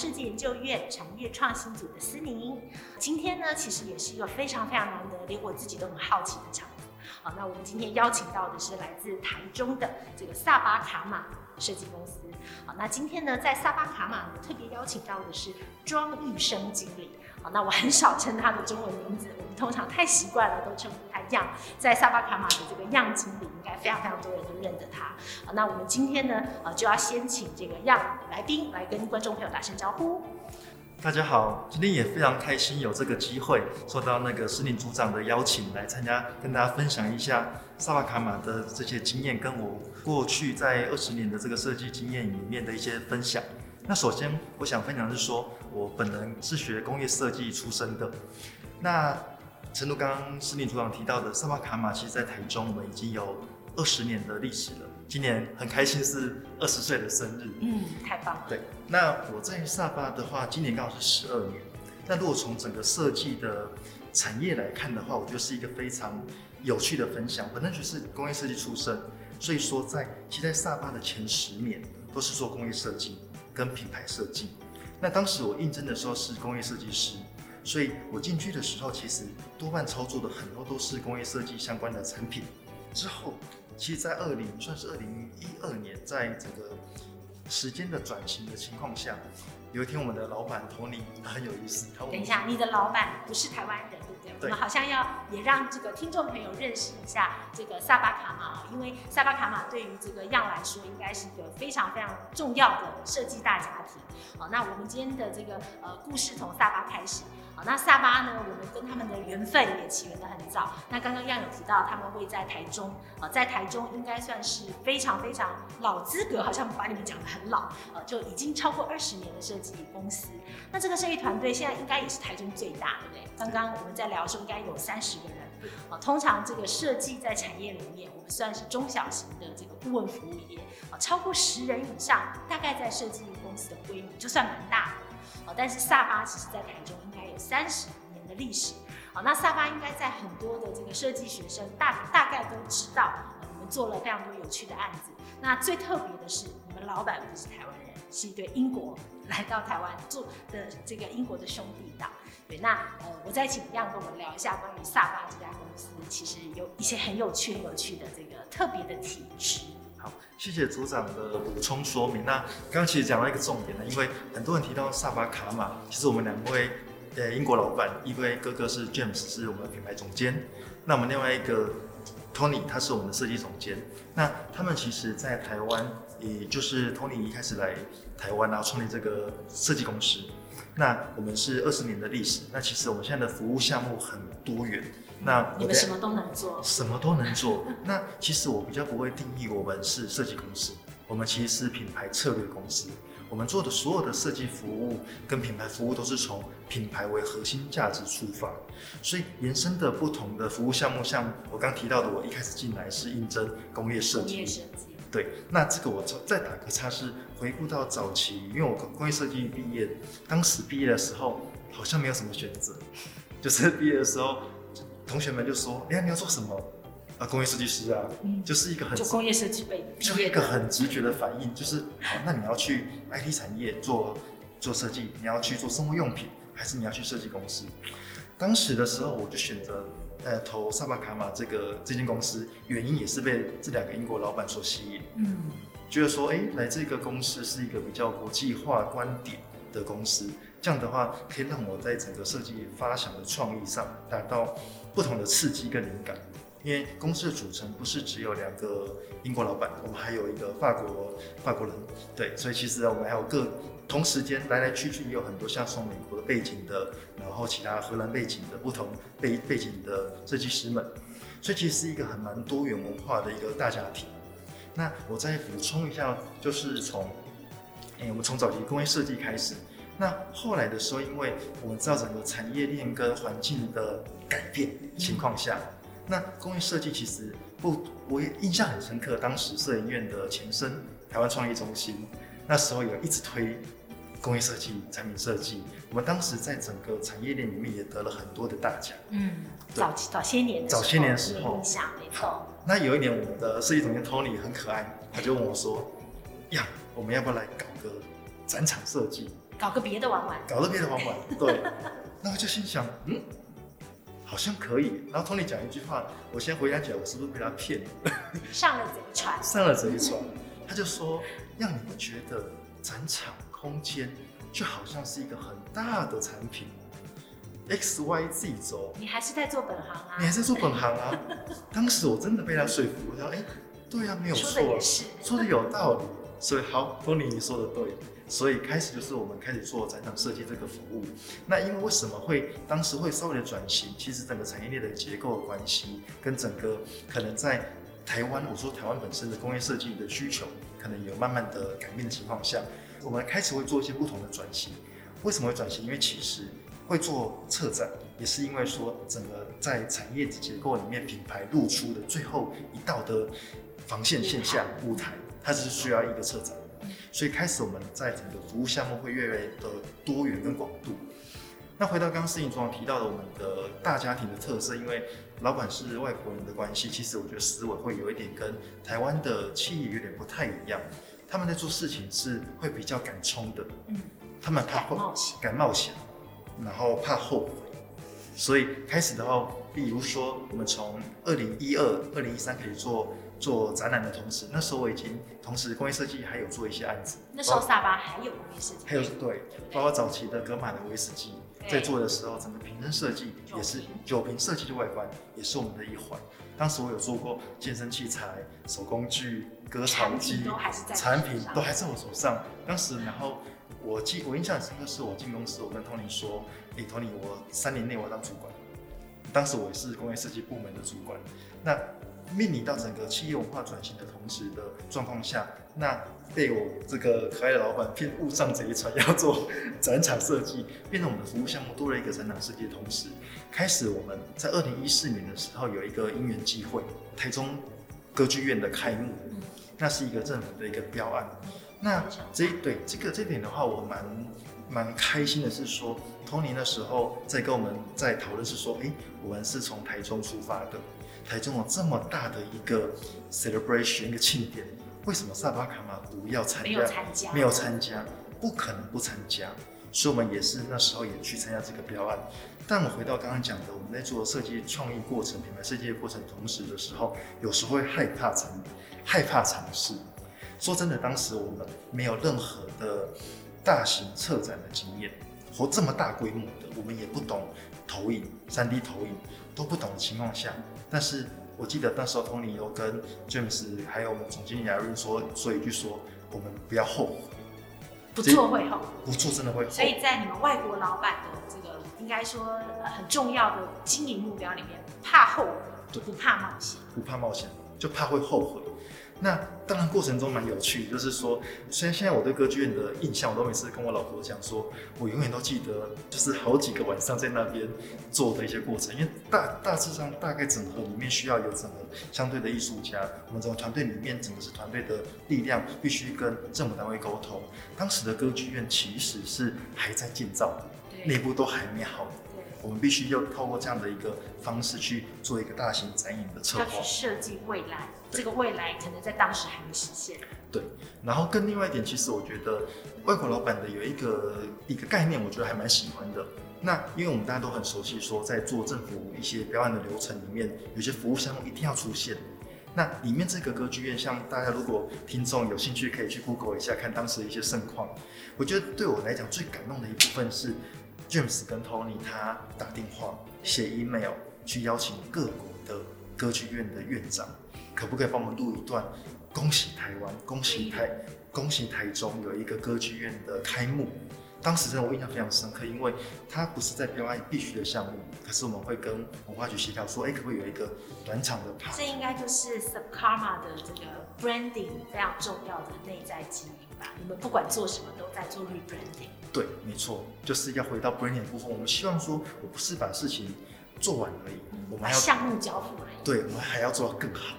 设计研究院产业创新组的思宁。今天呢，其实也是一个非常非常难得，连我自己都很好奇的场合。好，那我们今天邀请到的是来自台中的这个萨巴卡玛设计公司。好，那今天呢，在萨巴卡玛呢，特别邀请到的是庄玉生经理。好，那我很少称他的中文名字，通常太习惯了，都称呼他样。在萨巴卡玛的这个样经理，应该非常非常多人都认得他。那我们今天呢，呃，就要先请这个样来宾来跟观众朋友打声招呼。大家好，今天也非常开心有这个机会，受到那个司令组长的邀请来参加，跟大家分享一下萨巴卡玛的这些经验，跟我过去在二十年的这个设计经验里面的一些分享。那首先，我想分享的是说，我本人是学工业设计出身的。那，诚如刚刚司令组长提到的，萨巴卡玛其实在台中，我们已经有二十年的历史了。今年很开心是二十岁的生日。嗯，太棒了。对，那我在萨巴的话，今年刚好是十二年。那如果从整个设计的产业来看的话，我觉得是一个非常有趣的分享。本身就是工业设计出身，所以说在其实在萨巴的前十年都是做工业设计。跟品牌设计，那当时我应征的时候是工业设计师，所以我进去的时候，其实多半操作的很多都是工业设计相关的产品。之后，其实，在二零算是二零一二年，在整个时间的转型的情况下，有一天我们的老板托尼很有意思，他问，等一下，你的老板不是台湾人？对不对我们好像要也让这个听众朋友认识一下这个萨巴卡玛，因为萨巴卡玛对于这个样来说，应该是一个非常非常重要的设计大家庭。好，那我们今天的这个呃故事从萨巴开始。好，那萨巴呢，我们跟他们的缘分也起源的很早。那刚刚样有提到，他们会在台中，啊，在台中应该算是非常非常老资格，好像把你们讲的很老，呃，就已经超过二十年的设计公司。那这个设计团队现在应该也是台中最大，对不对？刚刚我们在聊的时候，应该有三十个人。啊，通常这个设计在产业里面，我们算是中小型的这个顾问服务业，啊，超过十人以上，大概在设计公司的规模就算蛮大的。啊，但是萨巴其实在台中。三十年的历史，好，那萨巴应该在很多的这个设计学生大大概都知道，你们做了非常多有趣的案子。那最特别的是，你们老板不是台湾人，是一对英国来到台湾做的这个英国的兄弟档。对，那呃，我再请样跟我们聊一下关于萨巴这家公司，其实有一些很有趣、很有趣的这个特别的体质。好，谢谢组长的补充说明。那刚刚其实讲到一个重点呢，因为很多人提到萨巴卡玛，其实我们两位。呃，英国老板，一位哥哥是 James，是我们的品牌总监。那我们另外一个 Tony，他是我们的设计总监。那他们其实，在台湾，也就是 Tony 一开始来台湾然后，创立这个设计公司。那我们是二十年的历史。那其实我们现在的服务项目很多元。那你们什么都能做？什么都能做。那其实我比较不会定义我们是设计公司，我们其实是品牌策略公司。我们做的所有的设计服务跟品牌服务都是从品牌为核心价值出发，所以延伸的不同的服务项目，像我刚提到的，我一开始进来是应征工业设计。对，那这个我再打个叉，是回顾到早期，因为我工业设计毕业，当时毕业的时候好像没有什么选择，就是毕业的时候，同学们就说：“哎呀，你要做什么？”啊，工业设计师啊，嗯，就是一个很就工业设计背就一个很直觉的反应，就是好，那你要去 IT 产业做做设计，你要去做生活用品，还是你要去设计公司？当时的时候，我就选择呃投萨巴卡玛这个这间公司，原因也是被这两个英国老板所吸引，嗯，觉得说，哎，来这个公司是一个比较国际化观点的公司，这样的话可以让我在整个设计发想的创意上达到不同的刺激跟灵感。因为公司的组成不是只有两个英国老板，我们还有一个法国法国人，对，所以其实我们还有各同时间来来去去也有很多像从美国的背景的，然后其他荷兰背景的不同背背景的设计师们，所以其实是一个很蛮多元文化的一个大家庭。那我再补充一下，就是从，哎，我们从早期工业设计开始，那后来的时候，因为我们知道整个产业链跟环境的改变情况下，那工业设计其实不，我也印象很深刻，当时摄影院的前身台湾创意中心，那时候有一直推工业设计、产品设计，我们当时在整个产业链里面也得了很多的大奖。嗯，早早些年的时候，早些年的时候，印象没错。那有一年，我们的设计总监 Tony 很可爱，他就问我说：“呀，我们要不要来搞个展场设计？搞个别的玩玩？搞个别的玩玩？”对。那我就心想，嗯，好像可以。然后 Tony 讲一句话，我先回想起来，我是不是被他骗了？上了贼船。上了贼船。他就说：“让你们觉得展场空间就好像是一个很大的产品。” X Y Z 轴，你还是在做本行啊？你还是做本行啊？当时我真的被他说服，我说：“哎、欸，对啊，没有错，说的有道理。”所以好，Tony 你说的对，所以开始就是我们开始做展场设计这个服务。那因为为什么会当时会稍微的转型？其实整个产业链的结构的关系，跟整个可能在台湾，我说台湾本身的工业设计的需求，可能有慢慢的改变的情况下，我们开始会做一些不同的转型。为什么会转型？因为其实。会做策展，也是因为说整个在产业结构里面，品牌露出的最后一道的防线线下舞台，它只是需要一个策展。所以开始我们在整个服务项目会越来越的多元跟广度。那回到刚刚思颖总提到的我们的大家庭的特色，因为老板是外国人的关系，其实我觉得思维会有一点跟台湾的企业有点不太一样。他们在做事情是会比较敢冲的，嗯，他们怕会敢冒险。然后怕后悔，所以开始的话，比如说我们从二零一二、二零一三开始做做展览的同时，那时候我已经同时工业设计还有做一些案子。那时候萨巴还有工业设计，还有对，包括早期的格玛的威士忌，在做的时候，整个瓶身设计也是酒瓶设计的外观，也是我们的一环。当时我有做过健身器材、手工具、割草机，产品都还在我手上。当时然后。我记我印象很深刻，是我进公司，我跟 Tony 说：“诶，Tony，我三年内我要当主管。”当时我也是工业设计部门的主管。那面临到整个企业文化转型的同时的状况下，那被我这个可爱的老板骗误上贼船，要做展场设计，变成我们的服务项目多了一个展场设计的同时，开始我们在二零一四年的时候有一个因缘际会，台中歌剧院的开幕，那是一个政府的一个标案。那这对这个这点的话，我蛮蛮开心的是说当年的时候在跟我们在讨论是说，哎，我们是从台中出发的，台中有这么大的一个 celebration 一个庆典，为什么萨巴卡玛不要参加？没有参加，没有参加，不可能不参加，所以我们也是那时候也去参加这个标案。但我回到刚刚讲的，我们在做设计创意过程、品牌设计的过程同时的时候，有时候会害怕尝，害怕尝试。说真的，当时我们没有任何的大型策展的经验，或这么大规模的，我们也不懂投影、三 D 投影都不懂的情况下，但是我记得那时候 Tony 有跟 James 还有我们总经理亚瑞说说一句说，我们不要后悔，不做会后悔，不做真的会后悔。所以在你们外国老板的这个应该说很重要的经营目标里面，怕后悔，就不怕冒险，不怕冒险，就怕会后悔。那当然过程中蛮有趣，就是说，虽然现在我对歌剧院的印象，我都每次跟我老婆讲说，我永远都记得，就是好几个晚上在那边做的一些过程，因为大大致上大概整合里面需要有整个相对的艺术家，我们整个团队里面整个是团队的力量，必须跟政府单位沟通。当时的歌剧院其实是还在建造，内部都还没好。我们必须要透过这样的一个方式去做一个大型展演的策划，要去设计未来，这个未来可能在当时还没实现。对，然后更另外一点，其实我觉得外国老板的有一个一个概念，我觉得还蛮喜欢的。那因为我们大家都很熟悉，说在做政府一些标案的流程里面，有些服务项目一定要出现。那里面这个歌剧院，像大家如果听众有兴趣，可以去 Google 一下，看当时的一些盛况。我觉得对我来讲最感动的一部分是。James 跟 Tony 他打电话、写 email 去邀请各国的歌剧院的院长，可不可以帮我们录一段恭喜台湾，恭喜台，恭喜台中有一个歌剧院的开幕。当时真的我印象非常深刻，因为它不是在标案必须的项目，可是我们会跟文化局协调说，哎，可不可以有一个短场的趴？这应该就是 Subkarma 的这个 branding 非常重要的内在基因吧？你们不管做什么都在做 rebranding。对，没错，就是要回到 branding 部分。我们希望说，我不是把事情做完而已，嗯、我们还要项目交付而已。对，我们还要做到更好。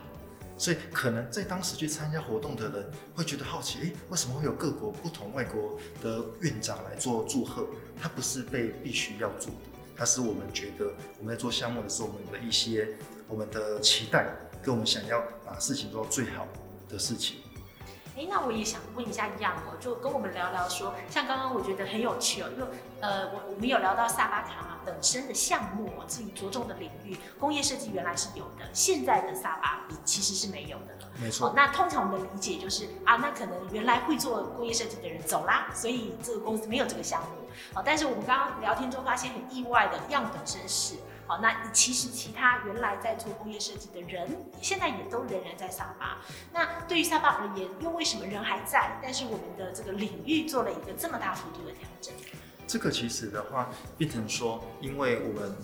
所以可能在当时去参加活动的人会觉得好奇，诶，为什么会有各国不同外国的院长来做祝贺？他不是被必须要做的，他是我们觉得我们在做项目的时候，我们的一些我们的期待，跟我们想要把事情做到最好的事情。哎，那我也想问一下样哦，就跟我们聊聊说，像刚刚我觉得很有趣哦，因为呃，我我们有聊到萨巴卡本身的项目，哦自己着重的领域，工业设计原来是有的，现在的萨巴其实是没有的了。没错。那通常我们的理解就是啊，那可能原来会做工业设计的人走啦，所以这个公司没有这个项目。好，但是我们刚刚聊天中发现很意外的，样本身是。好，那其实其他原来在做工业设计的人，现在也都仍然在萨巴。那对于萨巴而言，又为什么人还在？但是我们的这个领域做了一个这么大幅度的调整。这个其实的话，变成说，因为我们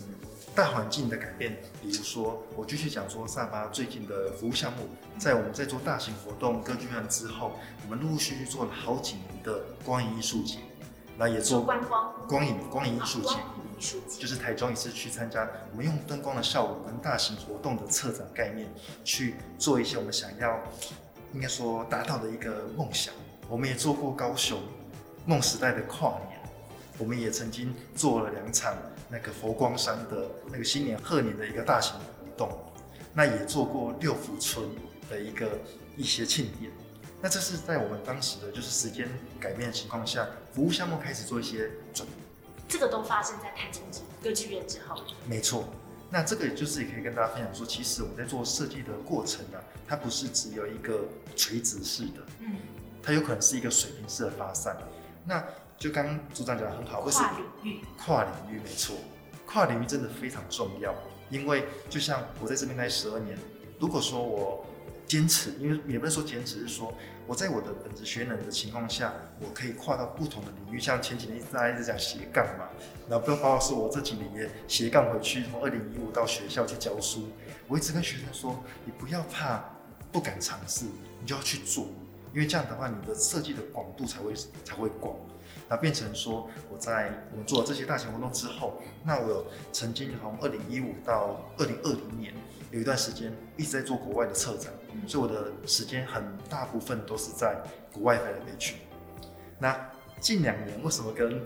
大环境的改变，比如说，我继续讲说，萨巴最近的服务项目，在我们在做大型活动歌剧院之后，我们陆陆续续做了好几年的光影艺术节，那也做观光光影光影艺术节。就是台中一次去参加，我们用灯光的效果跟大型活动的策展概念去做一些我们想要，应该说达到的一个梦想。我们也做过高雄梦时代的跨年，我们也曾经做了两场那个佛光山的那个新年贺年的一个大型活动，那也做过六福村的一个一些庆典。那这是在我们当时的就是时间改变的情况下，服务项目开始做一些转变。这个都发生在台中歌剧院之后。没错，那这个也就是也可以跟大家分享说，其实我们在做设计的过程呢、啊，它不是只有一个垂直式的，嗯，它有可能是一个水平式的发散。那就刚刚组长讲的很好，跨领域，跨领域没错，跨领域真的非常重要，因为就像我在这边待十二年，如果说我坚持，因为也不能说坚持，是说。我在我的本职学能的情况下，我可以跨到不同的领域，像前几年大家一直讲斜杠嘛，然后不包括是我这几年也斜杠回去，从二零一五到学校去教书，我一直跟学生说，你不要怕，不敢尝试，你就要去做，因为这样的话，你的设计的广度才会才会广，那变成说我在我们做了这些大型活动之后，那我曾经从二零一五到二零二零年。有一段时间一直在做国外的策展，所以我的时间很大部分都是在国外来飞去。那近两年为什么跟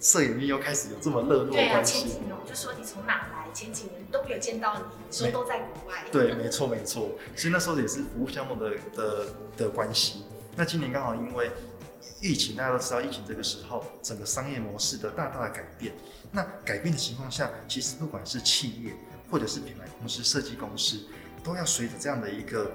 摄影业又开始有这么热络的关系？对啊，前几年我就说你从哪来？前几年都没有见到你，说都在国外。对，没错没错。所以那时候也是服务项目的的的关系。那今年刚好因为疫情，大家都知道疫情这个时候整个商业模式的大大的改变。那改变的情况下，其实不管是企业。或者是品牌公司、设计公司，都要随着这样的一个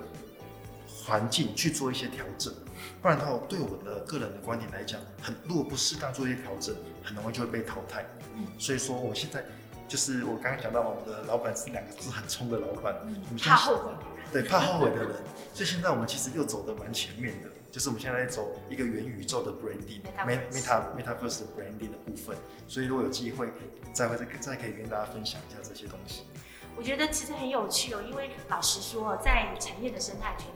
环境去做一些调整，不然的话，对我的个人的观点来讲，很如果不适当做一些调整，很容易就会被淘汰。嗯，所以说我现在就是我刚刚讲到我们的老板是两个字很冲的老板，嗯，怕后悔，对，怕后悔的人。所以现在我们其实又走得蛮前面的，就是我们现在在走一个元宇宙的 branding，meta metaverse 的 branding 的部分。所以如果有机会，再会再再可以跟大家分享一下这些东西。我觉得其实很有趣哦，因为老实说，在产业的生态圈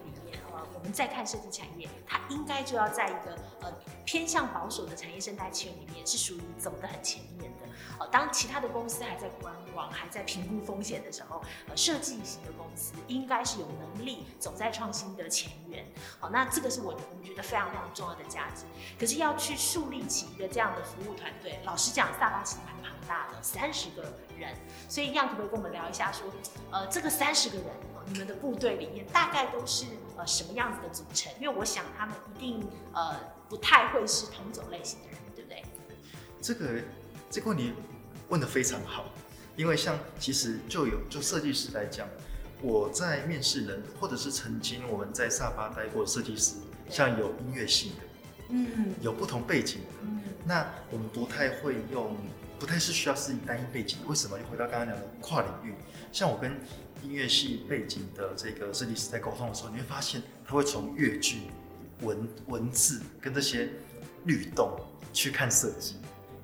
我们再看设计产业，它应该就要在一个呃偏向保守的产业生态圈里面，是属于走得很前面的。呃，当其他的公司还在观望、还在评估风险的时候，呃，设计型的公司应该是有能力走在创新的前沿。好，那这个是我我们觉得非常非常重要的价值。可是要去树立起一个这样的服务团队，老实讲，萨巴其实蛮庞大的，三十个人。所以样可不可以跟我们聊一下，说，呃，这个三十个人，你们的部队里面大概都是呃什么样子的组成？因为我想他们一定呃不太会是同种类型的人，对不对？这个这个问题问得非常好，因为像其实就有就设计师来讲，我在面试人或者是曾经我们在萨巴待过设计师，像有音乐性的，嗯，有不同背景的，嗯，那我们不太会用。不太是需要是单一背景。为什么？就回到刚刚讲的跨领域，像我跟音乐系背景的这个设计师在沟通的时候，你会发现他会从乐句、文文字跟这些律动去看设计。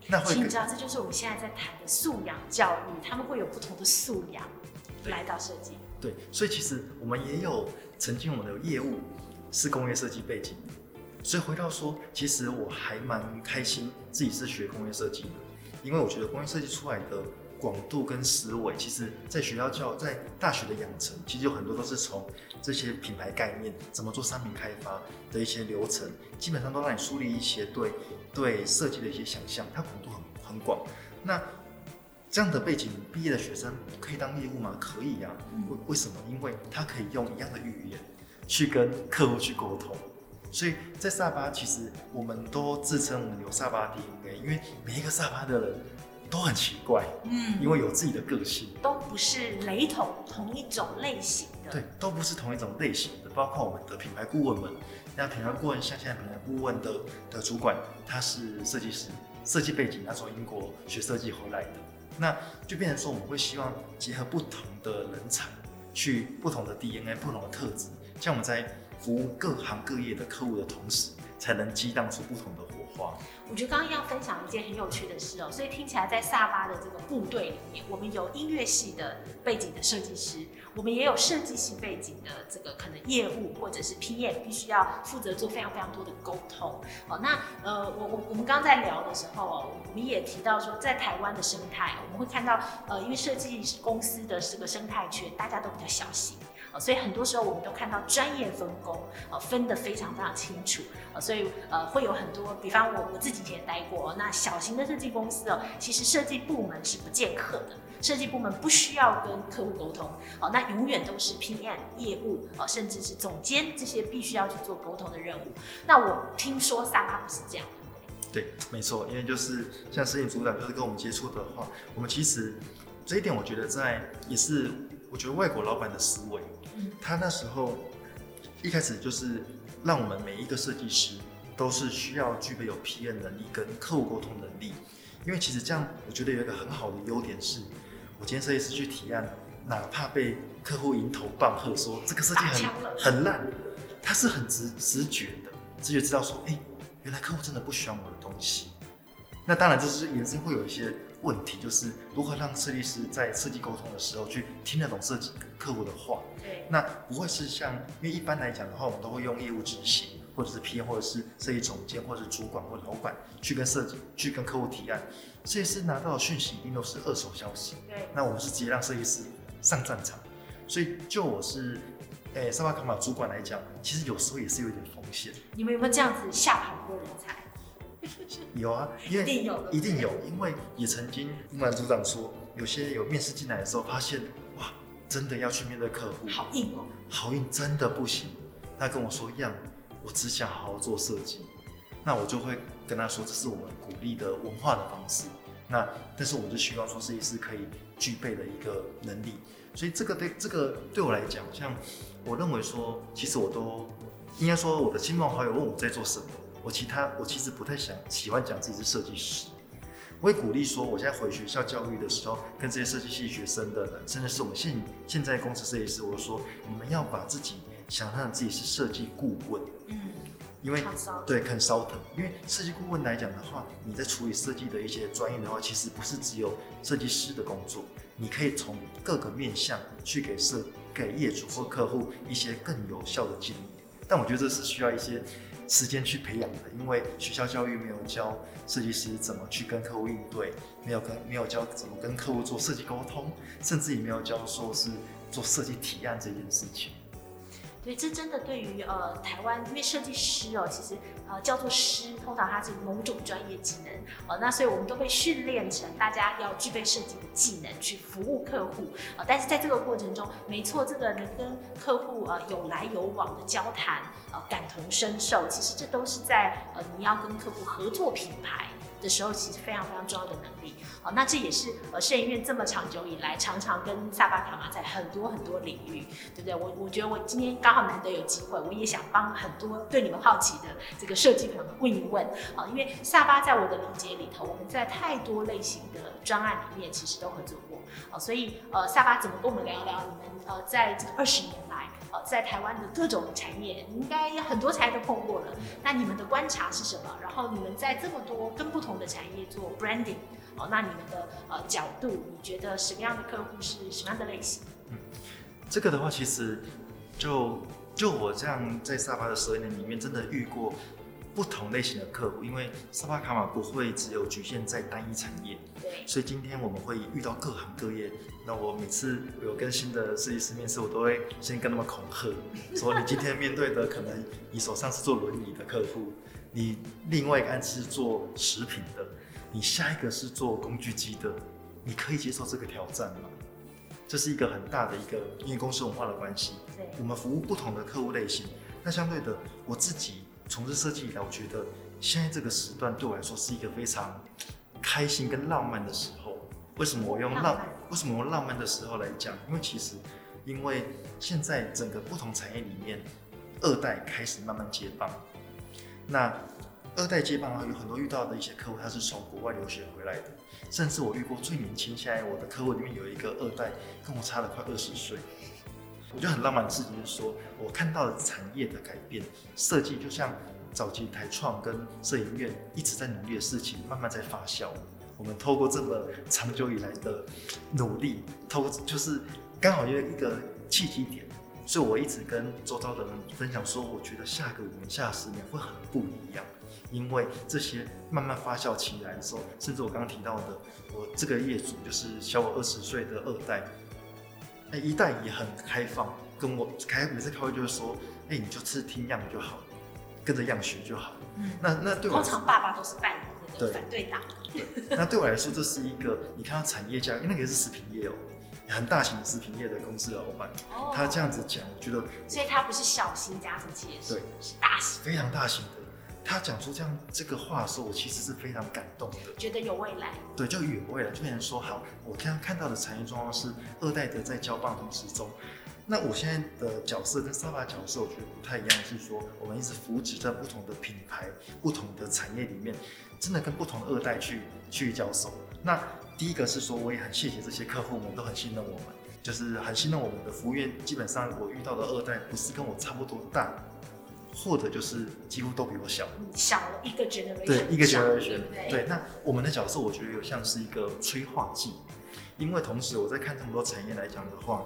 那会，你知道，这就是我们现在在谈的素养教育，他们会有不同的素养来到设计。对，所以其实我们也有曾经我们的业务是工业设计背景，所以回到说，其实我还蛮开心自己是学工业设计的，因为我觉得工业设计出来的广度跟思维，其实在学校教在大学的养成，其实有很多都是从这些品牌概念、怎么做商品开发的一些流程，基本上都让你树立一些对对设计的一些想象，它广度很很广。那这样的背景毕业的学生可以当业务吗？可以呀、啊。为为什么？因为他可以用一样的语言去跟客户去沟通。所以在萨巴，其实我们都自称我们有萨巴 DNA，因为每一个萨巴的人都很奇怪，嗯，因为有自己的个性，都不是雷同同一种类型的。对，都不是同一种类型的。包括我们的品牌顾问们，那品牌顾问像现在品牌顾问的的主管，他是设计师，设计背景，他从英国学设计回来的。那就变成说，我们会希望结合不同的人才，去不同的 DNA、不同的特质，像我们在服务各行各业的客户的同时，才能激荡出不同的火花。我觉得刚刚要分享一件很有趣的事哦，所以听起来在萨巴的这个部队里面，我们有音乐系的背景的设计师，我们也有设计系背景的这个可能业务或者是 PM，必须要负责做非常非常多的沟通。哦，那呃，我我我们刚在聊的时候哦，我们也提到说，在台湾的生态，我们会看到呃，因为设计公司的这个生态圈，大家都比较小型。所以很多时候我们都看到专业分工，呃，分得非常非常清楚，呃，所以呃会有很多，比方我我自己以前待过，那小型的设计公司哦，其实设计部门是不见客的，设计部门不需要跟客户沟通，哦，那永远都是 PM 业务，哦，甚至是总监这些必须要去做沟通的任务。那我听说萨巴不是这样的。对，没错，因为就是像摄影组长就是跟我们接触的话，我们其实这一点我觉得在也是我觉得外国老板的思维。他那时候一开始就是让我们每一个设计师都是需要具备有 PM 能力跟客户沟通能力，因为其实这样我觉得有一个很好的优点是，我今天设计师去提案，哪怕被客户迎头棒喝说这个设计很很烂，他是很直直觉的，直觉知道说，哎，原来客户真的不喜欢我的东西。那当然这是延伸会有一些。问题就是如何让设计师在设计沟通的时候去听得懂设计客户的话。对，那不会是像，因为一般来讲的话，我们都会用业务执行，或者是 PM，或者是设计总监，或者是主管或者老板去跟设计去跟客户提案。设计师拿到的讯息一定都是二手消息。对，那我们是直接让设计师上战场。所以就我是，诶，沙巴卡玛主管来讲，其实有时候也是有点风险。你们有没有这样子吓跑过人才？有啊，因为一定有，一定有，因为也曾经不瞒组长说，有些有面试进来的时候，发现哇，真的要去面对客户，好硬哦，好硬，真的不行。他跟我说一样，我只想好好做设计，那我就会跟他说，这是我们鼓励的文化的方式。那但是我们就希望说，设计师可以具备的一个能力。所以这个对这个对我来讲，像我认为说，其实我都应该说，我的亲朋好友问我在做什么。我其他我其实不太想喜欢讲自己是设计师，我会鼓励说，我现在回学校教育的时候，跟这些设计系学生的人，甚至是我们现现在公司设计师，我说你们要把自己想象自己是设计顾问，嗯，因为对 consultant，因为设计顾问来讲的话，你在处理设计的一些专业的话，其实不是只有设计师的工作，你可以从各个面向去给设给业主或客户一些更有效的建议，但我觉得这是需要一些。时间去培养的，因为学校教育没有教设计师怎么去跟客户应对，没有跟没有教怎么跟客户做设计沟通，甚至也没有教说是做设计提案这件事情。对，这真的对于呃台湾，因为设计师哦，其实呃叫做师，通常它是某种专业技能呃，那所以我们都被训练成大家要具备设计的技能去服务客户。呃，但是在这个过程中，没错，这个能跟客户呃有来有往的交谈呃感同身受，其实这都是在呃你要跟客户合作品牌的时候，其实非常非常重要的能力。好，那这也是呃摄影院这么长久以来，常常跟萨巴卡玛在很多很多领域，对不对？我我觉得我今天刚好难得有机会，我也想帮很多对你们好奇的这个设计朋友问一问啊，因为萨巴在我的理解里头，我们在太多类型的专案里面其实都合作过啊，所以呃萨巴怎么跟我们聊一聊你们呃在这个二十年来。在台湾的各种产业，应该很多产业都碰过了。那你们的观察是什么？然后你们在这么多跟不同的产业做 branding，哦，那你们的呃角度，你觉得什么样的客户是什么样的类型？嗯，这个的话，其实就就我这样在沙巴的十二年里面，真的遇过。不同类型的客户，因为沙巴卡玛不会只有局限在单一产业，对，所以今天我们会遇到各行各业。那我每次有跟新的设计师面试，我都会先跟他们恐吓，说你今天面对的可能你手上是做轮椅的客户，你另外一个案子是做食品的，你下一个是做工具机的，你可以接受这个挑战吗？这是一个很大的一个因为公司文化的关系，对，我们服务不同的客户类型。那相对的，我自己。从事设计以来，我觉得现在这个时段对我来说是一个非常开心跟浪漫的时候。为什么我用浪？为什么浪漫的时候来讲？因为其实，因为现在整个不同产业里面，二代开始慢慢接棒。那二代接棒的话，有很多遇到的一些客户，他是从国外留学回来的，甚至我遇过最年轻，现在我的客户里面有一个二代，跟我差了快二十岁。我觉得很浪漫的事情是说，我看到了产业的改变，设计就像早期台创跟摄影院一直在努力的事情，慢慢在发酵。我们透过这么长久以来的努力，透过就是刚好有一个契机点，所以我一直跟周遭的人分享说，我觉得下个五年、下十年会很不一样，因为这些慢慢发酵起来的时候，甚至我刚刚提到的，我这个业主就是小我二十岁的二代。哎，一代也很开放，跟我开每次开会就是说，哎，你就吃听样就好，跟着样学就好。嗯，那那对我通常爸爸都是扮演那个反对党。对，那对我来说，这是一个你看到产业家，因为那个是食品业哦，很大型的食品业的公司老板，哦，他这样子讲，我觉得，所以他不是小型家族企业，对，是大型，非常大型的。他讲出这样这个话的时候，我其实是非常感动的，觉得有未来。对，就有未来，就变成说好。我刚刚看到的产业状况是二代的在交棒同时中，那我现在的角色跟沙巴角色，我觉得不太一样，是说我们一直扶持在不同的品牌、不同的产业里面，真的跟不同的二代去去交手。那第一个是说，我也很谢谢这些客户们都很信任我们，就是很信任我们的服务员。基本上我遇到的二代不是跟我差不多大。或者就是几乎都比我小，小了一个 generation，对，一个 generation，对，对。那我们的角色，我觉得有像是一个催化剂，因为同时我在看这么多产业来讲的话，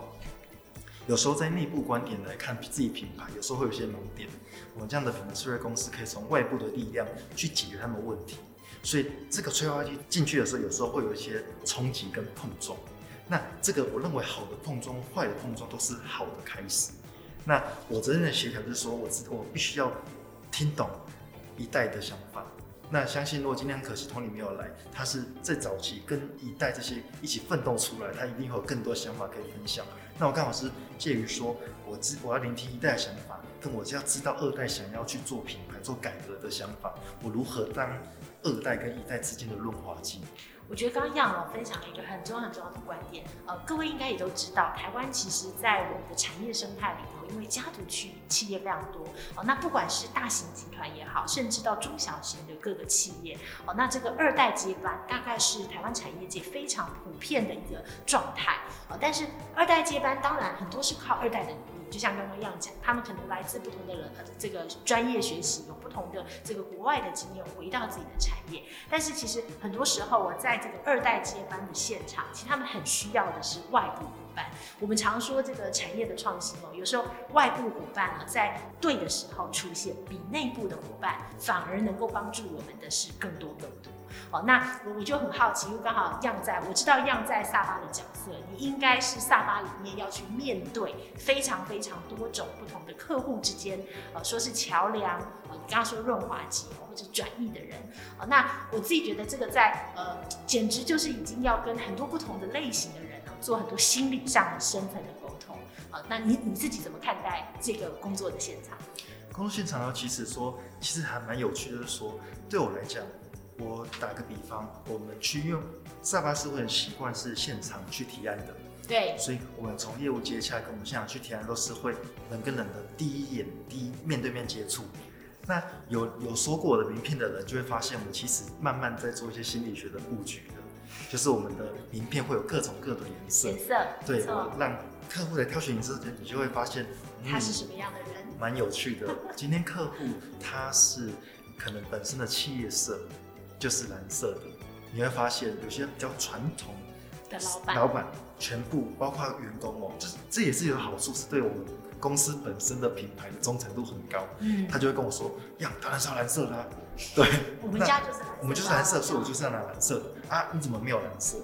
有时候在内部观点来看自己品牌，有时候会有些盲点。我们这样的品牌策略公司可以从外部的力量去解决他们问题，所以这个催化剂进去的时候，有时候会有一些冲击跟碰撞。那这个我认为好的碰撞、坏的碰撞都是好的开始。那我真正的协调就是说，我知我必须要听懂一代的想法。那相信如果今天可惜 Tony 没有来，他是在早期跟一代这些一起奋斗出来，他一定会有更多想法可以分享。那我刚好是介于说，我知我要聆听一代的想法，但我就要知道二代想要去做品牌、做改革的想法，我如何当二代跟一代之间的润滑剂。我觉得刚刚样老分享了一个很重要很重要的观点，呃，各位应该也都知道，台湾其实在我们的产业生态里头，因为家族企企业非常多，哦，那不管是大型集团也好，甚至到中小型的各个企业，哦，那这个二代接班大概是台湾产业界非常普遍的一个状态，哦，但是二代接班当然很多是靠二代的努力。就像刚刚一样讲，他们可能来自不同的人，这个专业学习，有不同的这个国外的经验，回到自己的产业。但是其实很多时候，我在这个二代接班的现场，其实他们很需要的是外部伴。我们常说这个产业的创新哦，有时候外部伙伴呢，在对的时候出现，比内部的伙伴反而能够帮助我们的是更多更多。哦，那我我就很好奇，因为刚好样在，我知道样在萨巴的角色，你应该是萨巴里面要去面对非常非常多种不同的客户之间，呃，说是桥梁，你刚刚说润滑剂或者转译的人，呃，那我自己觉得这个在呃，简直就是已经要跟很多不同的类型的做很多心理上的深层的沟通，好，那你你自己怎么看待这个工作的现场？工作现场呢，其实说其实还蛮有趣的，就是说对我来讲。我打个比方，我们去用萨巴斯会很习惯是现场去提案的，对，所以我们从业务接洽跟我们现场去提案都是会人跟人的第一眼第一面对面接触。那有有说过我的名片的人就会发现，我其实慢慢在做一些心理学的布局的，就是我们的名片会有各种各的颜色，颜色，对，我让客户来挑选颜色，你就会发现、嗯、他是什么样的人，蛮有趣的。今天客户他是可能本身的企业色就是蓝色的，你会发现有些比较传统的老板，老板全部包括员工哦，这这也是有好处，是对我们。公司本身的品牌的忠诚度很高，嗯，他就会跟我说，呀，当然是要蓝色啦啊，对，我们家就是蓝色，我们就是蓝色，所以我就是要拿蓝色的啊，你怎么没有蓝色？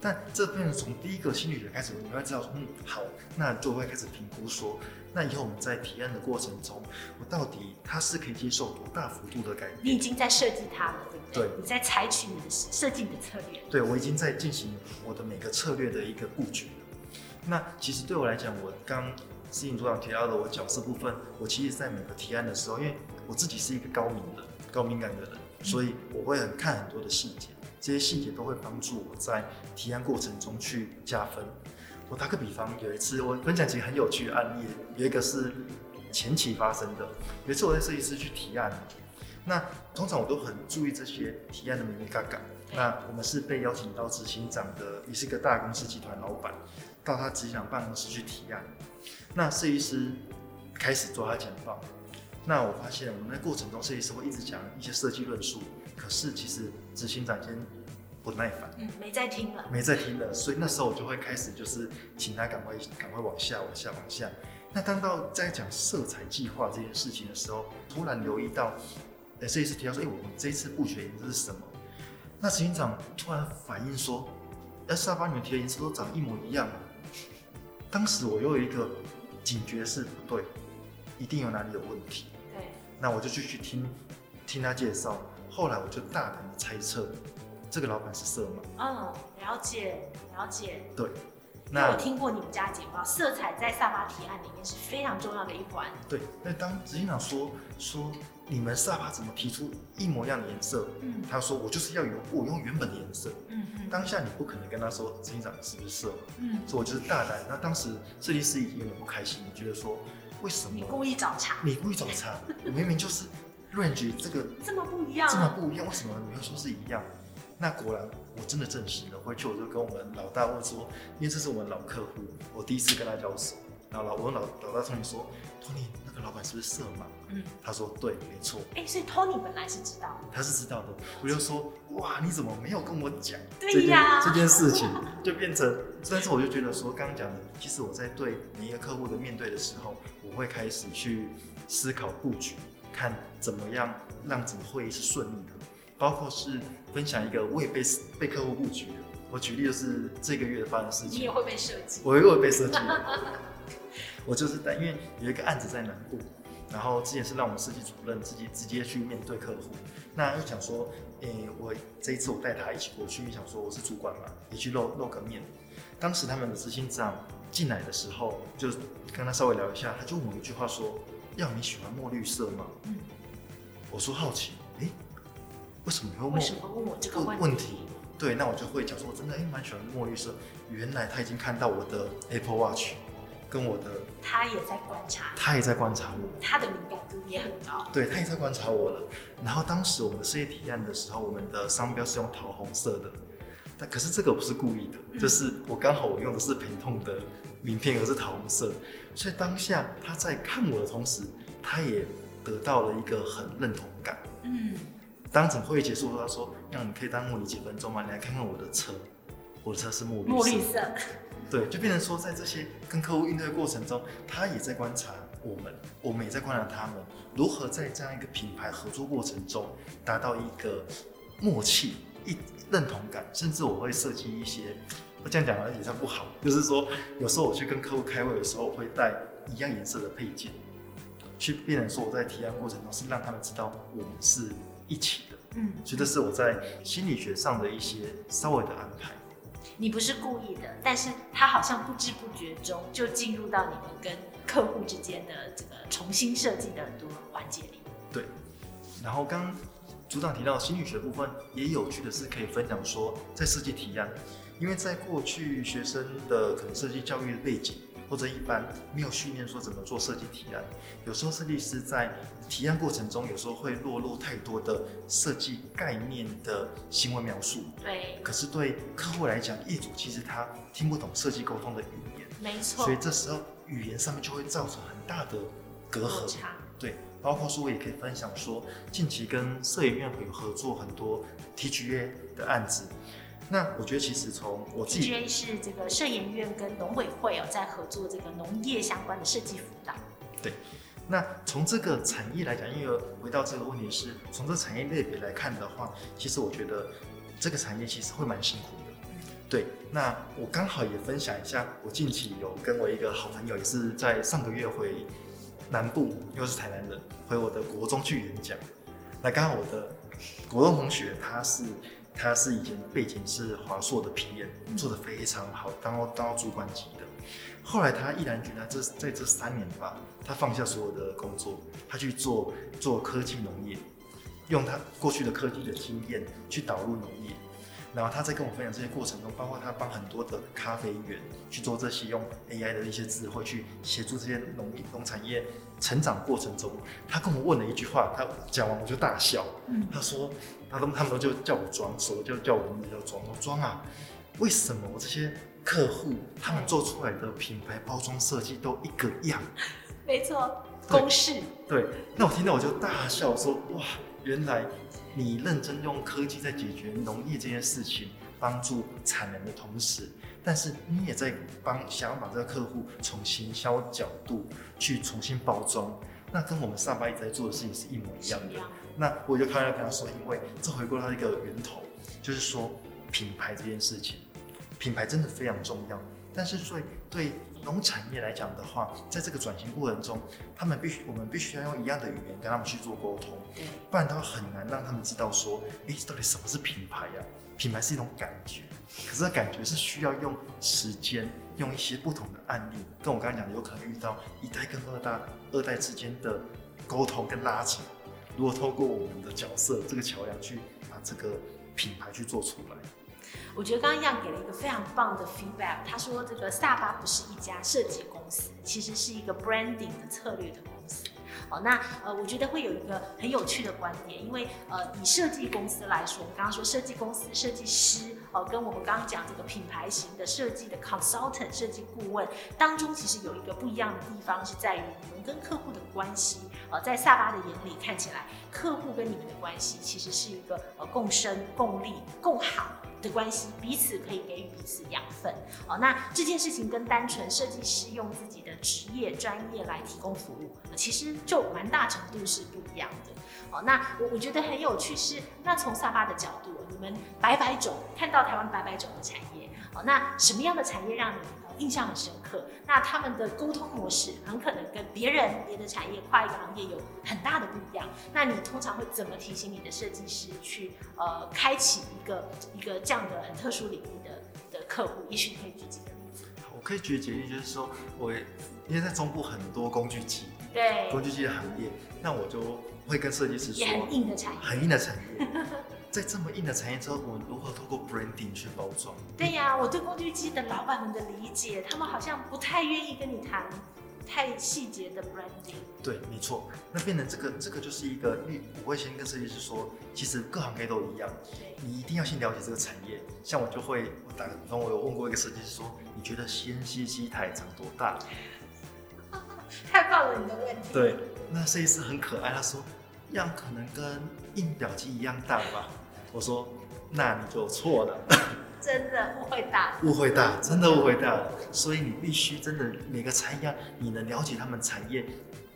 但这边从第一个心理学开始，你会知道说，嗯，好，那就会开始评估说，那以后我们在提案的过程中，我到底他是可以接受多大幅度的改变？你已经在设计它了，对不对？对，你在采取你的设计你的策略。对，我已经在进行我的每个策略的一个布局了。那其实对我来讲，我刚。司颖组长提到的我角色部分，我其实，在每个提案的时候，因为我自己是一个高敏的、高敏感的人，所以我会很看很多的细节，这些细节都会帮助我在提案过程中去加分。我打个比方，有一次我分享几个很有趣的案例，有一个是前期发生的。有一次我在设计师去提案，那通常我都很注意这些提案的眉眉角角。那我们是被邀请到执行长的，也是一个大公司集团老板，到他执行长办公室去提案。那设计师开始做他简报，那我发现我们在过程中，设计师会一直讲一些设计论述，是其实执行长先不耐烦，嗯，没在听了，没在听了，所以那时候我就会开始就是请他赶快赶快往下往下往下。那当到在讲色彩计划这件事情的时候，突然留意到，哎，这一次提到说，哎，我们这一次布局的颜色是什么？那执行长突然反应说，哎，沙发你们提的颜色都长一模一样。当时我又有一个。警觉是不对，一定有哪里有问题。对，那我就继续听听他介绍。后来我就大胆的猜测，这个老板是色盲。嗯，了解了解。对，那我听过你们家简报，色彩在萨巴提案里面是非常重要的一环。对，那当执行长说说你们萨巴怎么提出一模一样的颜色？嗯，他说我就是要用我用原本的颜色。嗯嗯。当下你不可能跟他说执行长是不是色盲？嗯，所以我就是大胆。那当时设计师已经有点不开心，你觉得说为什么你故意找茬？你故意找茬？我明明就是。Range 这个这么不一样，这么不一样，为什么你会说是一样？那果然我真的证实了。回去我就跟我们老大问说，因为这是我们老客户，我第一次跟他交手。然后老我老老大 Tony 说，Tony 那个老板是不是色盲？嗯，他说对，没错。哎、欸，所以 Tony 本来是知道的，他是知道的。我就说，哇，你怎么没有跟我讲？对呀，这件事情就变成，但是我就觉得说，刚刚讲的，其实我在对每一个客户的面对的时候，我会开始去思考布局。看怎么样让整个会议是顺利的，包括是分享一个我也被被客户布局的。我举例就是这个月发生的事情，你也会被设计，我也会被设计。我就是在因为有一个案子在南部，然后之前是让我们设计主任自己直接去面对客户，那又想说，诶、欸，我这一次我带他一起过去，想说我是主管嘛，也去露露个面。当时他们的执行长进来的时候，就跟他稍微聊一下，他就问我一句话说。要你喜欢墨绿色吗？嗯，我说好奇，哎、欸，为什么你会问？为什么问我这个问题？对，那我就会讲说，我真的哎蛮喜欢墨绿色。原来他已经看到我的 Apple Watch，跟我的，他也在观察，他也在观察我，他的敏感度也很高。对，他也在观察我了。然后当时我们的设计提案的时候，我们的商标是用桃红色的，但可是这个不是故意的，嗯、就是我刚好我用的是疼痛的。名片而是桃红色，所以当下他在看我的同时，他也得到了一个很认同感。嗯，当整会议结束后，他说：“那你可以耽误你几分钟吗？你来看看我的车，我的车是墨绿色。”墨绿色。对，就变成说，在这些跟客户应对的过程中，他也在观察我们，我们也在观察他们，如何在这样一个品牌合作过程中达到一个默契、一认同感，甚至我会设计一些。我这样讲而且它不好，就是说，有时候我去跟客户开会的时候，我会带一样颜色的配件，去变成说我在提案过程中是让他们知道我们是一起的。嗯，所以这是我在心理学上的一些稍微的安排。你不是故意的，但是他好像不知不觉中就进入到你们跟客户之间的这个重新设计的很多环节里。对，然后刚组长提到心理学部分也有趣的是，可以分享说，在设计提案，因为在过去学生的可能设计教育的背景。或者一般没有训练说怎么做设计提案，有时候设计师在提案过程中，有时候会落入太多的设计概念的行为描述。对。可是对客户来讲，业主其实他听不懂设计沟通的语言。没错。所以这时候语言上面就会造成很大的隔阂。对。包括说，我也可以分享说，近期跟摄影院有合作很多 TGA 的案子。那我觉得其实从我自己，是这个摄研院跟农委会哦，在合作这个农业相关的设计辅导。对，那从这个产业来讲，因为回到这个问题是，从这个产业类别来看的话，其实我觉得这个产业其实会蛮辛苦的。对，那我刚好也分享一下，我近期有跟我一个好朋友，也是在上个月回南部，又是台南人，回我的国中去演讲。那刚好我的国中同学他是。他是以前背景是华硕的 PM，做的非常好，当到当到主管级的。后来他毅然决然，这在这三年吧，他放下所有的工作，他去做做科技农业，用他过去的科技的经验去导入农业。然后他在跟我分享这些过程中，包括他帮很多的咖啡园去做这些用 AI 的一些智慧去协助这些农农产业成长过程中，他跟我问了一句话，他讲完我就大笑。嗯，他说，他们他们都就叫我装，说就叫我名字叫装。我装啊，为什么我这些客户他们做出来的品牌包装设计都一个样？没错，公式。对，那我听到我就大笑说，哇，原来。你认真用科技在解决农业这件事情，帮助产能的同时，但是你也在帮想要把这个客户从行销角度去重新包装，那跟我们上班一直在做的事情是一模一样的。那我就开始跟他说，因为这回归到一个源头，就是说品牌这件事情，品牌真的非常重要，但是对对。农产业来讲的话，在这个转型过程中，他们必须，我们必须要用一样的语言跟他们去做沟通，不然的话很难让他们知道说，诶，到底什么是品牌呀？品牌是一种感觉，可是这感觉是需要用时间，用一些不同的案例，跟我刚才讲的，有可能遇到一代跟二代、二代之间的沟通跟拉扯，如果透过我们的角色这个桥梁去把这个品牌去做出来。我觉得刚刚样给了一个非常棒的 feedback。他说，这个萨巴不是一家设计公司，其实是一个 branding 的策略的公司。哦，那呃，我觉得会有一个很有趣的观点，因为呃，以设计公司来说，我们刚刚说设计公司、设计师，哦，跟我们刚刚讲这个品牌型的设计的 consultant 设计顾问当中，其实有一个不一样的地方，是在于你们跟客户的关系。呃，在萨巴的眼里看起来，客户跟你们的关系其实是一个呃共生、共利、共好。的关系，彼此可以给予彼此养分。哦，那这件事情跟单纯设计师用自己的职业专业来提供服务，其实就蛮大程度是不一样的。哦，那我我觉得很有趣是，那从萨巴的角度，们百百种看到台湾百百种的产业，哦，那什么样的产业让你？印象很深刻，那他们的沟通模式很可能跟别人、别的产业、跨一个行业有很大的不一样。那你通常会怎么提醒你的设计师去呃开启一个一个这样的很特殊领域的的客户？也许你可以举几个例子。我可以举几个例子，就是说我因为在中部很多工具机，对工具机的行业，那我就会跟设计师说，很硬的产业，很硬的产业。在这么硬的产业之后，我们如何透过 branding 去包装？对呀、啊，我对工具机的老板们的理解，他们好像不太愿意跟你谈太细节的 branding。对，没错。那变成这个，这个就是一个，我会先跟设计师说，其实各行各业都一样，你一定要先了解这个产业。像我就会，我打个比方，我有问过一个设计师说，你觉得 CNC 机台长多大？太棒了，你的问题。对，那设计师很可爱，他说，样可能跟印表机一样大吧。我说，那你就错了，真的误会大，误会大，真的误会大。所以你必须真的每个产业，你能了解他们产业，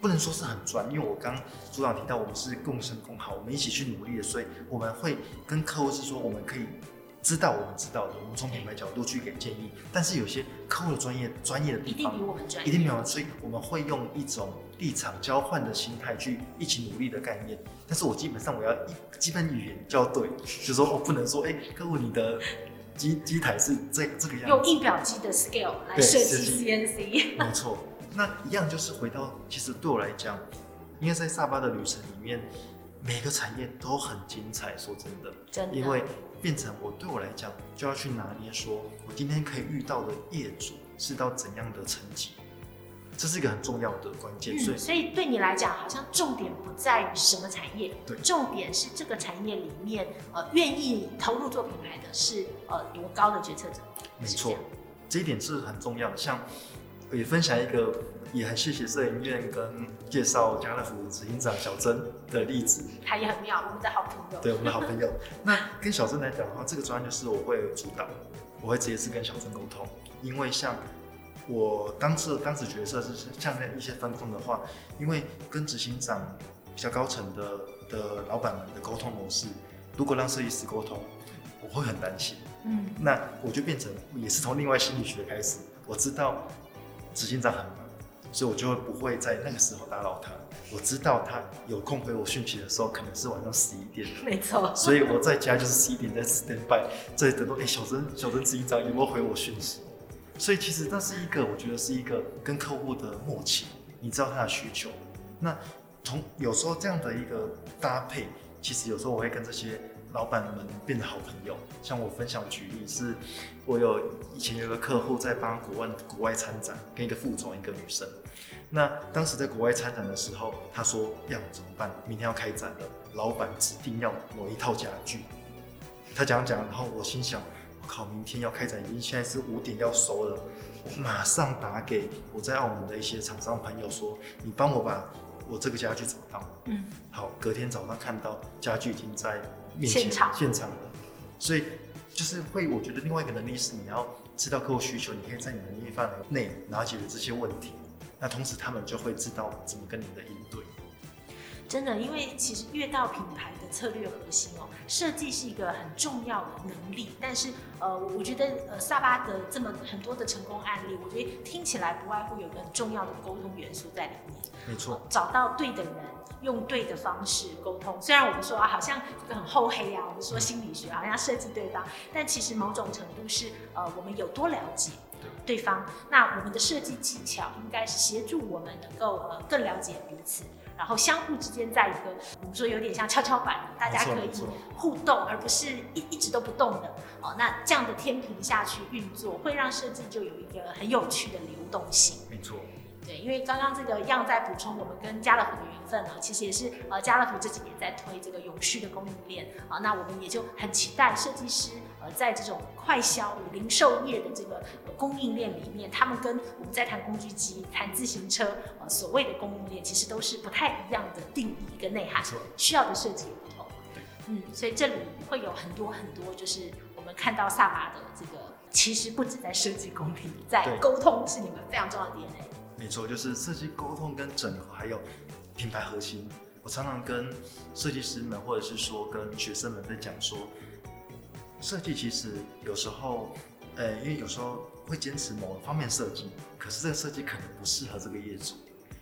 不能说是很专，因为我刚组长提到我们是共生共好，我们一起去努力的，所以我们会跟客户是说，我们可以知道我们知道的，我们从品牌角度去给建议。但是有些客户的专业专业的地方，一定比我们专业，一定没有，所以我们会用一种。立场交换的心态去一起努力的概念，但是我基本上我要一基本语言就要对，就是说我不能说哎、欸，客户你的机机台是这这个样子，用印表机的 scale 来设计 CNC，没错。那一样就是回到，其实对我来讲，因为在萨巴的旅程里面，每个产业都很精彩。说真的，真的，因为变成我对我来讲，就要去拿捏说，我今天可以遇到的业主是到怎样的层级。这是一个很重要的关键，所以、嗯、所以对你来讲，好像重点不在于什么产业，对，重点是这个产业里面，呃，愿意投入做品牌的是呃多高的决策者。没错，这，这一点是很重要的。像也分享一个，也很谢谢摄影院跟介绍家乐福执行长小曾的例子，他也很妙，我们的好朋友。对，我们的好朋友。那跟小曾来讲的话，这个专案就是我会主导，我会直接是跟小曾沟通，因为像。我当时当时角色就是像那一些分工的话，因为跟执行长比较高层的的老板们的沟通模式，如果让设计师沟通，我会很担心。嗯，那我就变成也是从另外心理学开始，我知道执行长很忙，所以我就会不会在那个时候打扰他。我知道他有空回我讯息的时候，可能是晚上十一点。没错。所以我在家就是十一点在 stand by，在等到哎、欸、小曾小曾执行长有没有回我讯息。所以其实那是一个，我觉得是一个跟客户的默契，你知道他的需求。那从有时候这样的一个搭配，其实有时候我会跟这些老板们变得好朋友。像我分享举例是，我有以前有个客户在帮国外国外参展，跟一个副总一个女生。那当时在国外参展的时候，他说要怎么办？明天要开展了，老板指定要某一套家具。他讲讲，然后我心想。靠，明天要开展，已经现在是五点要收了。马上打给我在澳门的一些厂商朋友说：“你帮我把我这个家具找到。”嗯，好，隔天早上看到家具已经在面前现场现场了。所以就是会，我觉得另外一个能力是你要知道客户需求，你可以在你的能力范围内然后解决这些问题。那同时他们就会知道怎么跟你的应对。真的，因为其实越到品牌的策略核心哦，设计是一个很重要的能力。但是呃，我觉得呃，萨巴的这么很多的成功案例，我觉得听起来不外乎有个很重要的沟通元素在里面。没错，找到对的人，用对的方式沟通。虽然我们说啊，好像这个很厚黑啊，我们说心理学好像设计对方，但其实某种程度是呃，我们有多了解对方。那我们的设计技巧应该是协助我们能够呃更了解彼此。然后相互之间在一个我们说有点像跷跷板，大家可以互动，而不是一一直都不动的。哦，那这样的天平下去运作，会让设计就有一个很有趣的流动性。没错。对，因为刚刚这个样在补充我们跟家乐福的缘分啊，其实也是呃家乐福这几年在推这个永续的供应链啊，那我们也就很期待设计师呃在这种快销零售业的这个供应链里面，他们跟我们在谈工具机、谈自行车呃所谓的供应链，其实都是不太一样的定义跟内涵，需要的设计也不同。对，嗯，所以这里会有很多很多，就是我们看到萨巴的这个，其实不止在设计功力，在沟通是你们非常重要的 DNA。没错，就是设计沟通跟整合，还有品牌核心。我常常跟设计师们，或者是说跟学生们在讲说，设计其实有时候，呃，因为有时候会坚持某方面设计，可是这个设计可能不适合这个业主，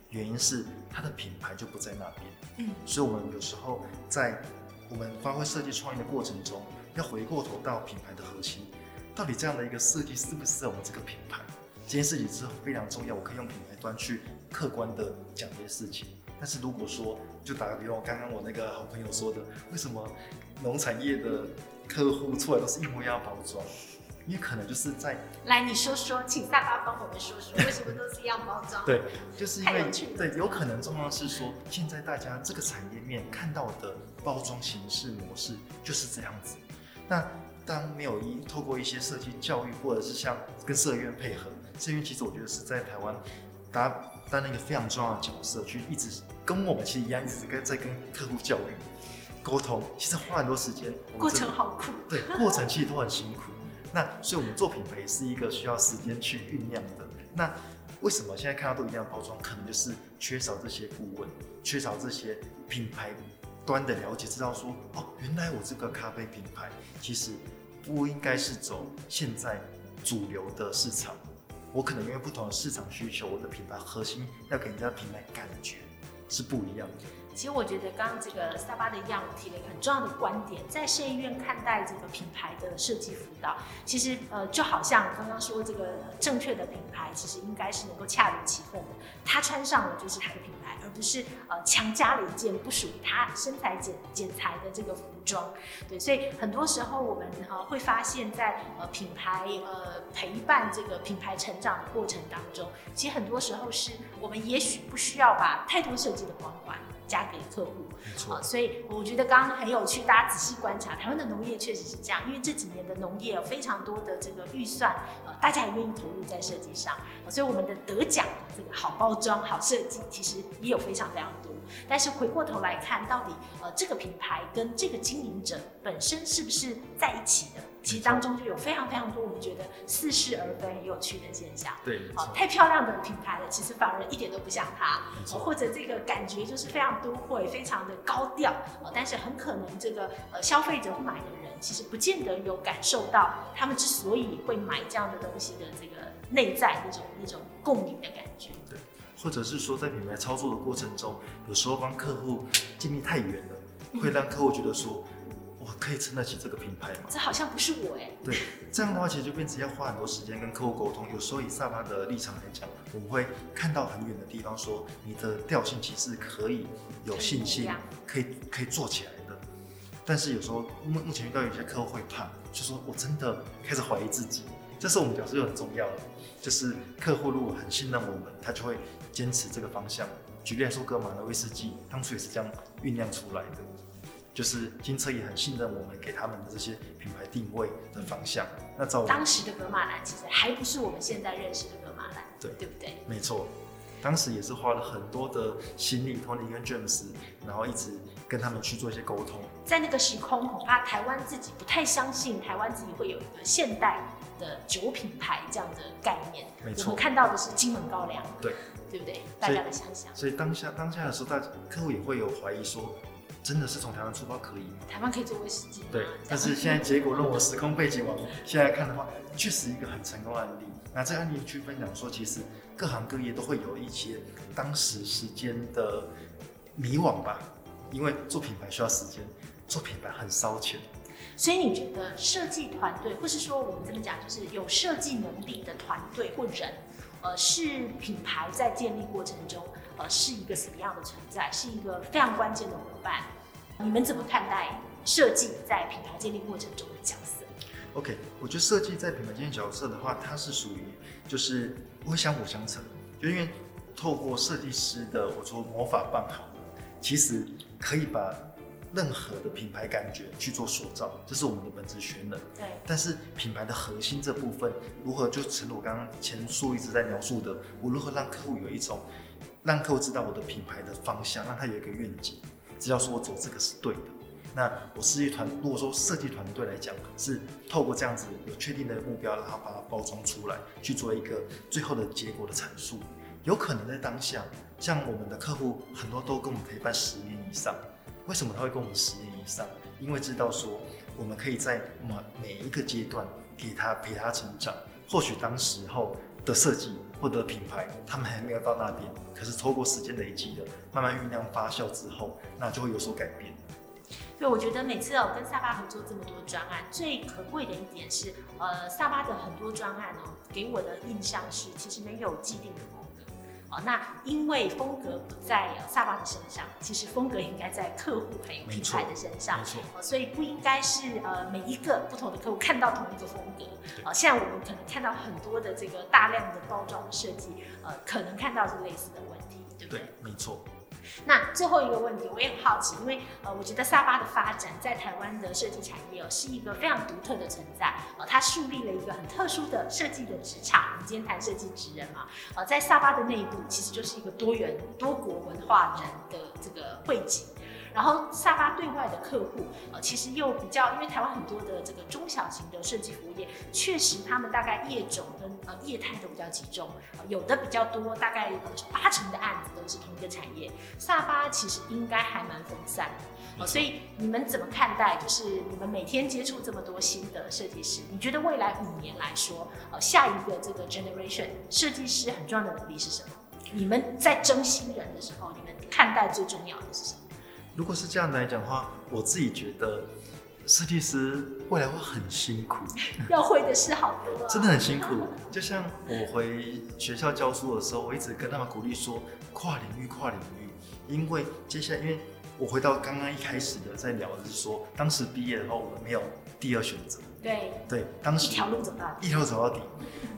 原因是他的品牌就不在那边。嗯，所以我们有时候在我们发挥设计创意的过程中，要回过头到品牌的核心，到底这样的一个设计适不适合我们这个品牌？这件事情是非常重要，我可以用品牌端去客观的讲这些事情。但是如果说，就打个比方，刚刚我那个好朋友说的，为什么农产业的客户出来都是一模一样包装？因为可能就是在来，你说说，请大巴帮我们说说，为什么都是一样包装？对，就是因为对，有可能状况是说，现在大家这个产业面看到的包装形式模式就是这样子。那当没有一透过一些设计教育，或者是像跟设计院配合。这边其实我觉得是在台湾，担担任一个非常重要的角色，去一直跟我们其实一样，一直跟在跟客户教育、沟通，其实花很多时间。过程好苦。对，过程其实都很辛苦。那所以我们做品牌也是一个需要时间去酝酿的。那为什么现在看到都一样的包装，可能就是缺少这些顾问，缺少这些品牌端的了解，知道说哦，原来我这个咖啡品牌其实不应该是走现在主流的市场。我可能因为不同的市场需求，我的品牌核心要给人家品牌感觉是不一样的。其实我觉得刚刚这个萨巴的样我提了一个很重要的观点，在设计院看待这个品牌的设计辅导，其实呃就好像刚刚说这个正确的品牌，其实应该是能够恰如其分的，他穿上了就是他的品牌，而不是呃强加了一件不属于他身材剪剪裁的这个服装。对，所以很多时候我们呃会发现在呃品牌呃陪伴这个品牌成长的过程当中，其实很多时候是我们也许不需要把太多设计的光环。加给客户。啊，所以我觉得刚刚很有趣，大家仔细观察，台湾的农业确实是这样，因为这几年的农业有非常多的这个预算，呃，大家也愿意投入在设计上，所以我们的得奖的这个好包装、好设计，其实也有非常非常多。但是回过头来看，到底呃这个品牌跟这个经营者本身是不是在一起的？其实当中就有非常非常多我们觉得似是而非、很有趣的现象。对，哦，太漂亮的品牌了，其实反而一点都不像它。没错。或者这个感觉就是非常都会、非常的高调，但是很可能这个呃消费者买的人，其实不见得有感受到他们之所以会买这样的东西的这个内在那种那种共鸣的感觉。对，或者是说在品牌操作的过程中，有时候帮客户建立太远了，会让客户觉得说。我可以撑得起这个品牌吗？这好像不是我哎。对，这样的话其实就变成要花很多时间跟客户沟通。有时候以萨巴的立场来讲，我们会看到很远的地方，说你的调性其实可以有信心，可以可以做起来的。但是有时候目目前遇到有些客户会怕，就说我真的开始怀疑自己。这是我们表示又很重要的，就是客户如果很信任我们，他就会坚持这个方向。举例来说，格玛的威士忌当初也是这样酝酿出来的。就是金车也很信任我们给他们的这些品牌定位的方向。那照当时的格马兰其实还不是我们现在认识的格马兰，对对不对？没错，当时也是花了很多的心力，Tony 跟 James，然后一直跟他们去做一些沟通。在那个时空，恐怕台湾自己不太相信台湾自己会有一个现代的酒品牌这样的概念。没错，我们看到的是金门高粱，对对不对？大家的想象。所以当下当下的时候，大客户也会有怀疑说。真的是从台湾出发可以吗？台湾可以做威士忌。对，但是现在结果论我时空背景往现在看的话，确实一个很成功的案例。那这个案例去分享说，其实各行各业都会有一些当时时间的迷惘吧，因为做品牌需要时间，做品牌很烧钱。所以你觉得设计团队，或是说我们这么讲，就是有设计能力的团队或人，呃，是品牌在建立过程中。呃，是一个什么样的存在？是一个非常关键的伙伴。你们怎么看待设计在品牌建立过程中的角色？OK，我觉得设计在品牌建立角色的话，它是属于就是不会相辅相成，就因为透过设计师的我说魔法棒好，其实可以把任何的品牌感觉去做塑造，这是我们的本职学能。对。但是品牌的核心这部分，如何就成了我刚刚前述一直在描述的，我如何让客户有一种。让客户知道我的品牌的方向，让他有一个愿景，只要说我走这个是对的。那我设计团，如果说设计团队来讲，是透过这样子有确定的目标，然后把它包装出来，去做一个最后的结果的阐述。有可能在当下，像我们的客户很多都跟我们陪伴十年以上，为什么他会跟我们十年以上？因为知道说我们可以在每每一个阶段给他陪他成长。或许当时候的设计。获得品牌，他们还没有到那边，可是透过时间累积的，慢慢酝酿发酵之后，那就会有所改变。对，我觉得每次哦跟萨巴合作这么多专案，最可贵的一点是，呃，萨巴的很多专案哦，给我的印象是，其实没有既定的。那因为风格不在萨巴的身上，其实风格应该在客户还有品牌的身上，没错，所以不应该是呃每一个不同的客户看到同一个风格。啊，现在我们可能看到很多的这个大量的包装设计，呃，可能看到是类似的问题，对不对？对，没错。那最后一个问题，我也很好奇，因为呃，我觉得萨巴的发展在台湾的设计产业哦，是一个非常独特的存在，呃，它树立了一个很特殊的设计的职场。我们今天谈设计职人嘛，呃，在萨巴的内部其实就是一个多元多国文化人的这个汇集。然后萨巴对外的客户，呃，其实又比较，因为台湾很多的这个中小型的设计服务业，确实他们大概业种跟呃业态都比较集中，呃，有的比较多，大概八成的案子都是同一个产业。萨巴其实应该还蛮分散的，呃，所以你们怎么看待？就是你们每天接触这么多新的设计师，你觉得未来五年来说，呃，下一个这个 generation 设计师很重要的能力是什么？你们在争新人的时候，你们看待最重要的是什么？如果是这样来讲的话，我自己觉得设计师未来会很辛苦，要会的事好多，真的很辛苦。就像我回学校教书的时候，我一直跟他们鼓励说，跨领域，跨领域。因为接下来，因为我回到刚刚一开始的在聊的是说，当时毕业的话，我们没有第二选择。对对，当时一条路走到底，一条路走到底。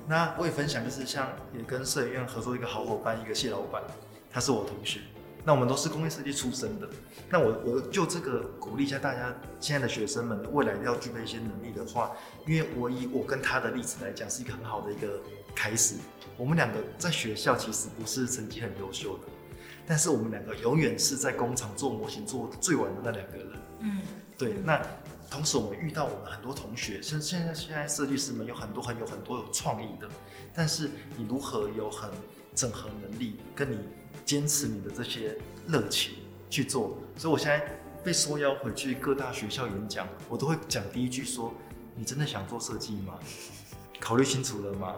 那我也分享，就是像也跟摄影院合作一个好伙伴，一个谢老板，他是我同学。那我们都是工业设计出身的。那我我就这个鼓励一下大家，现在的学生们未来要具备一些能力的话，因为我以我跟他的例子来讲，是一个很好的一个开始。我们两个在学校其实不是成绩很优秀的，但是我们两个永远是在工厂做模型做最晚的那两个人。嗯，对。那同时我们遇到我们很多同学，像现在现在设计师们有很多很有很多有创意的，但是你如何有很整合能力，跟你。坚持你的这些热情去做，所以我现在被受邀回去各大学校演讲，我都会讲第一句说：“你真的想做设计吗？考虑清楚了吗？”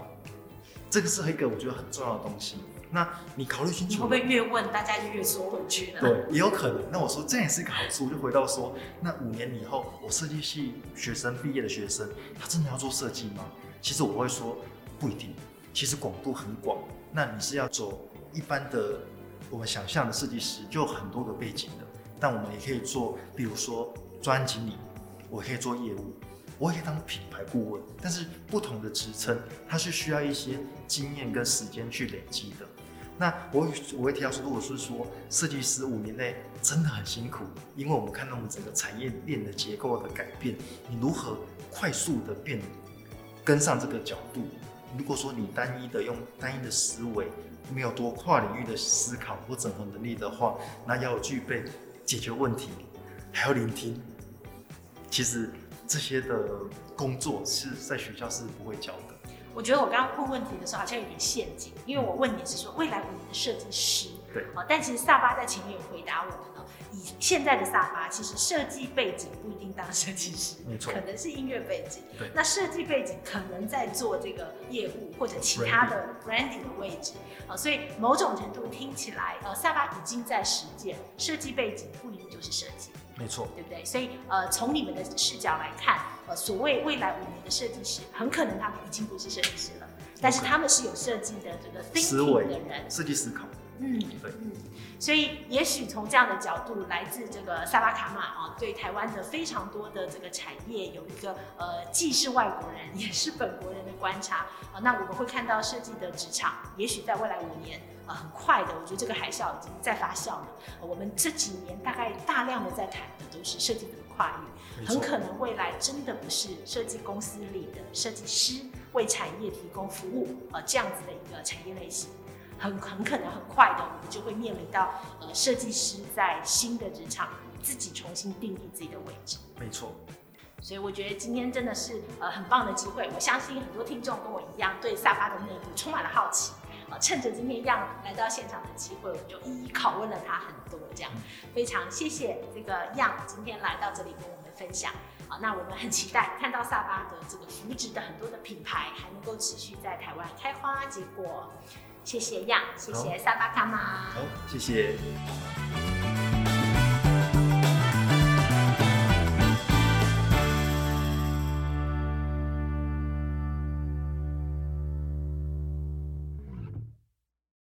这个是一个我觉得很重要的东西。那你考虑清楚，会不会越问大家就越缩回去呢？对，也有可能。那我说这也是一个好处，就回到说，那五年以后，我设计系学生毕业的学生，他真的要做设计吗？其实我会说不一定，其实广度很广。那你是要走一般的？我们想象的设计师就很多个背景的，但我们也可以做，比如说专案经理，我可以做业务，我也可以当品牌顾问。但是不同的职称，它是需要一些经验跟时间去累积的。那我我会提到说，如果是说设计师五年内真的很辛苦，因为我们看到我们整个产业链的结构的改变，你如何快速的变跟上这个角度？如果说你单一的用单一的思维。没有多跨领域的思考或整合能力的话，那要具备解决问题，还要聆听。其实这些的工作是在学校是不会教的。我觉得我刚刚问问题的时候好像有点陷阱，因为我问你是说未来五年的设计师，对，但其实萨巴在前面有回答我们。以现在的萨巴，其实设计背景不一定当设计师，没错，可能是音乐背景。对，那设计背景可能在做这个业务或者其他的 branding 的位置啊，所以某种程度听起来，呃，萨巴已经在实践设计背景不一定就是设计，没错，对不对？所以呃，从你们的视角来看，呃，所谓未来五年的设计师，很可能他们已经不是设计师了，但是他们是有设计的这个 thinking 的人，设计思考。嗯，对，嗯，所以也许从这样的角度，来自这个萨拉卡马啊，对台湾的非常多的这个产业有一个呃，既是外国人也是本国人的观察啊。那我们会看到设计的职场，也许在未来五年啊，很快的，我觉得这个海啸已经在发酵了。我们这几年大概大量的在谈的都是设计的跨域，很可能未来真的不是设计公司里的设计师为产业提供服务啊，这样子的一个产业类型。很很可能很快的，我们就会面临到呃，设计师在新的职场自己重新定义自己的位置。没错，所以我觉得今天真的是呃很棒的机会。我相信很多听众跟我一样，对萨巴的内部充满了好奇。呃，趁着今天 Yang 来到现场的机会，我们就一一拷问了他很多。这样，非常谢谢这个 Yang 今天来到这里跟我们分享。啊，那我们很期待看到萨巴的这个扶植的很多的品牌还能够持续在台湾开花结果。谢谢呀谢谢萨巴卡玛。好，谢谢。